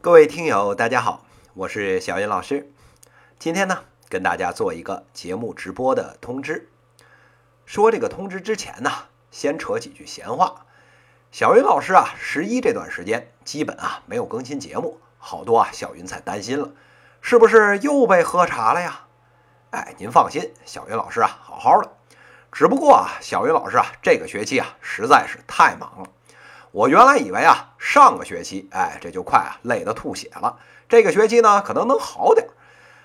各位听友，大家好，我是小云老师。今天呢，跟大家做一个节目直播的通知。说这个通知之前呢，先扯几句闲话。小云老师啊，十一这段时间基本啊没有更新节目，好多啊小云才担心了，是不是又被喝茶了呀？哎，您放心，小云老师啊好好的。只不过啊，小云老师啊这个学期啊实在是太忙了。我原来以为啊上个学期哎这就快啊累得吐血了，这个学期呢可能能好点儿。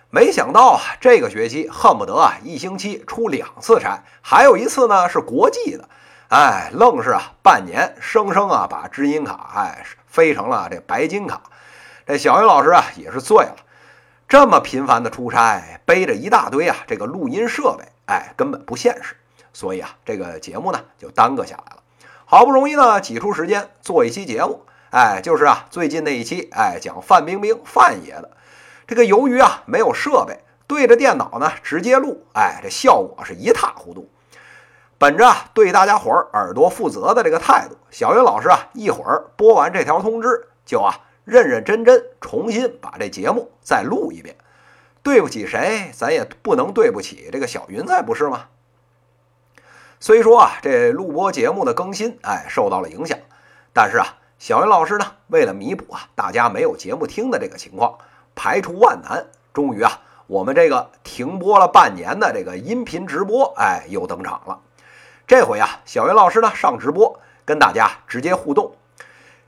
没想到啊这个学期恨不得啊一星期出两次差，还有一次呢是国际的。哎，愣是啊，半年生生啊，把知音卡哎飞成了这白金卡。这小云老师啊也是醉了，这么频繁的出差，背着一大堆啊这个录音设备，哎，根本不现实。所以啊，这个节目呢就耽搁下来了。好不容易呢挤出时间做一期节目，哎，就是啊最近那一期，哎，讲范冰冰范爷的。这个由于啊没有设备，对着电脑呢直接录，哎，这效果是一塌糊涂。本着对大家伙儿耳朵负责的这个态度，小云老师啊，一会儿播完这条通知，就啊认认真真重新把这节目再录一遍。对不起谁，咱也不能对不起这个小云在，不是吗？虽说啊，这录播节目的更新，哎，受到了影响，但是啊，小云老师呢，为了弥补啊大家没有节目听的这个情况，排除万难，终于啊，我们这个停播了半年的这个音频直播，哎，又登场了。这回啊，小云老师呢上直播，跟大家直接互动。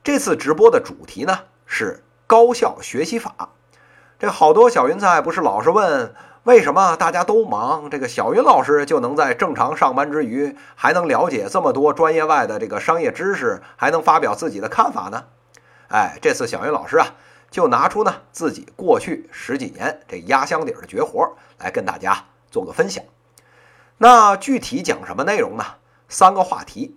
这次直播的主题呢是高效学习法。这好多小云菜不是老是问，为什么大家都忙，这个小云老师就能在正常上班之余，还能了解这么多专业外的这个商业知识，还能发表自己的看法呢？哎，这次小云老师啊，就拿出呢自己过去十几年这压箱底的绝活来跟大家做个分享。那具体讲什么内容呢？三个话题。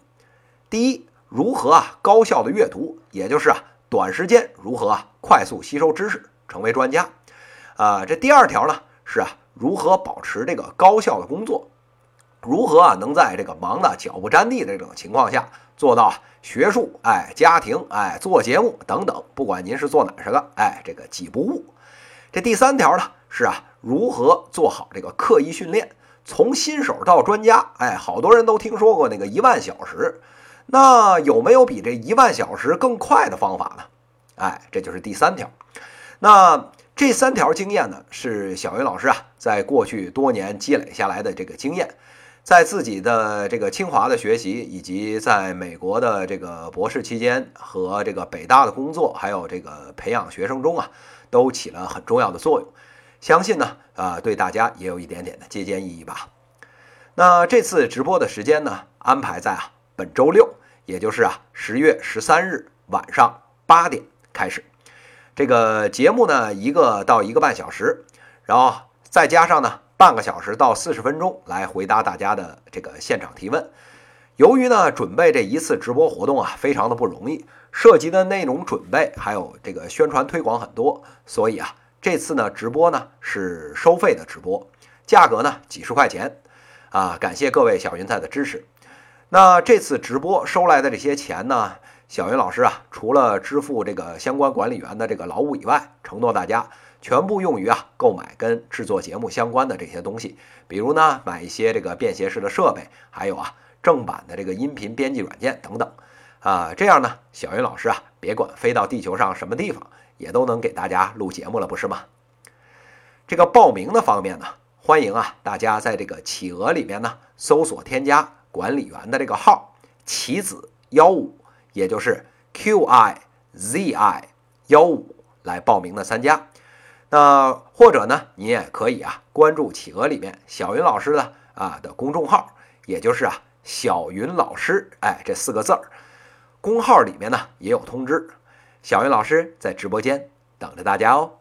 第一，如何啊高效的阅读，也就是啊短时间如何啊快速吸收知识，成为专家。啊，这第二条呢是啊如何保持这个高效的工作，如何啊能在这个忙得脚不沾地的这种情况下做到学术、哎家庭、哎做节目等等，不管您是做哪十个，哎这个几不误。这第三条呢是啊如何做好这个刻意训练。从新手到专家，哎，好多人都听说过那个一万小时，那有没有比这一万小时更快的方法呢？哎，这就是第三条。那这三条经验呢，是小云老师啊，在过去多年积累下来的这个经验，在自己的这个清华的学习，以及在美国的这个博士期间和这个北大的工作，还有这个培养学生中啊，都起了很重要的作用。相信呢，啊，对大家也有一点点的借鉴意义吧。那这次直播的时间呢，安排在啊本周六，也就是啊十月十三日晚上八点开始。这个节目呢，一个到一个半小时，然后再加上呢半个小时到四十分钟来回答大家的这个现场提问。由于呢准备这一次直播活动啊，非常的不容易，涉及的内容准备还有这个宣传推广很多，所以啊。这次呢，直播呢是收费的直播，价格呢几十块钱，啊，感谢各位小云彩的支持。那这次直播收来的这些钱呢，小云老师啊，除了支付这个相关管理员的这个劳务以外，承诺大家全部用于啊购买跟制作节目相关的这些东西，比如呢买一些这个便携式的设备，还有啊正版的这个音频编辑软件等等，啊，这样呢，小云老师啊，别管飞到地球上什么地方。也都能给大家录节目了，不是吗？这个报名的方面呢，欢迎啊，大家在这个企鹅里面呢搜索添加管理员的这个号“棋子幺五”，也就是 Q I Z I 幺五来报名的参加。那或者呢，你也可以啊关注企鹅里面小云老师的啊的公众号，也就是啊小云老师哎这四个字儿，公号里面呢也有通知。小云老师在直播间等着大家哦。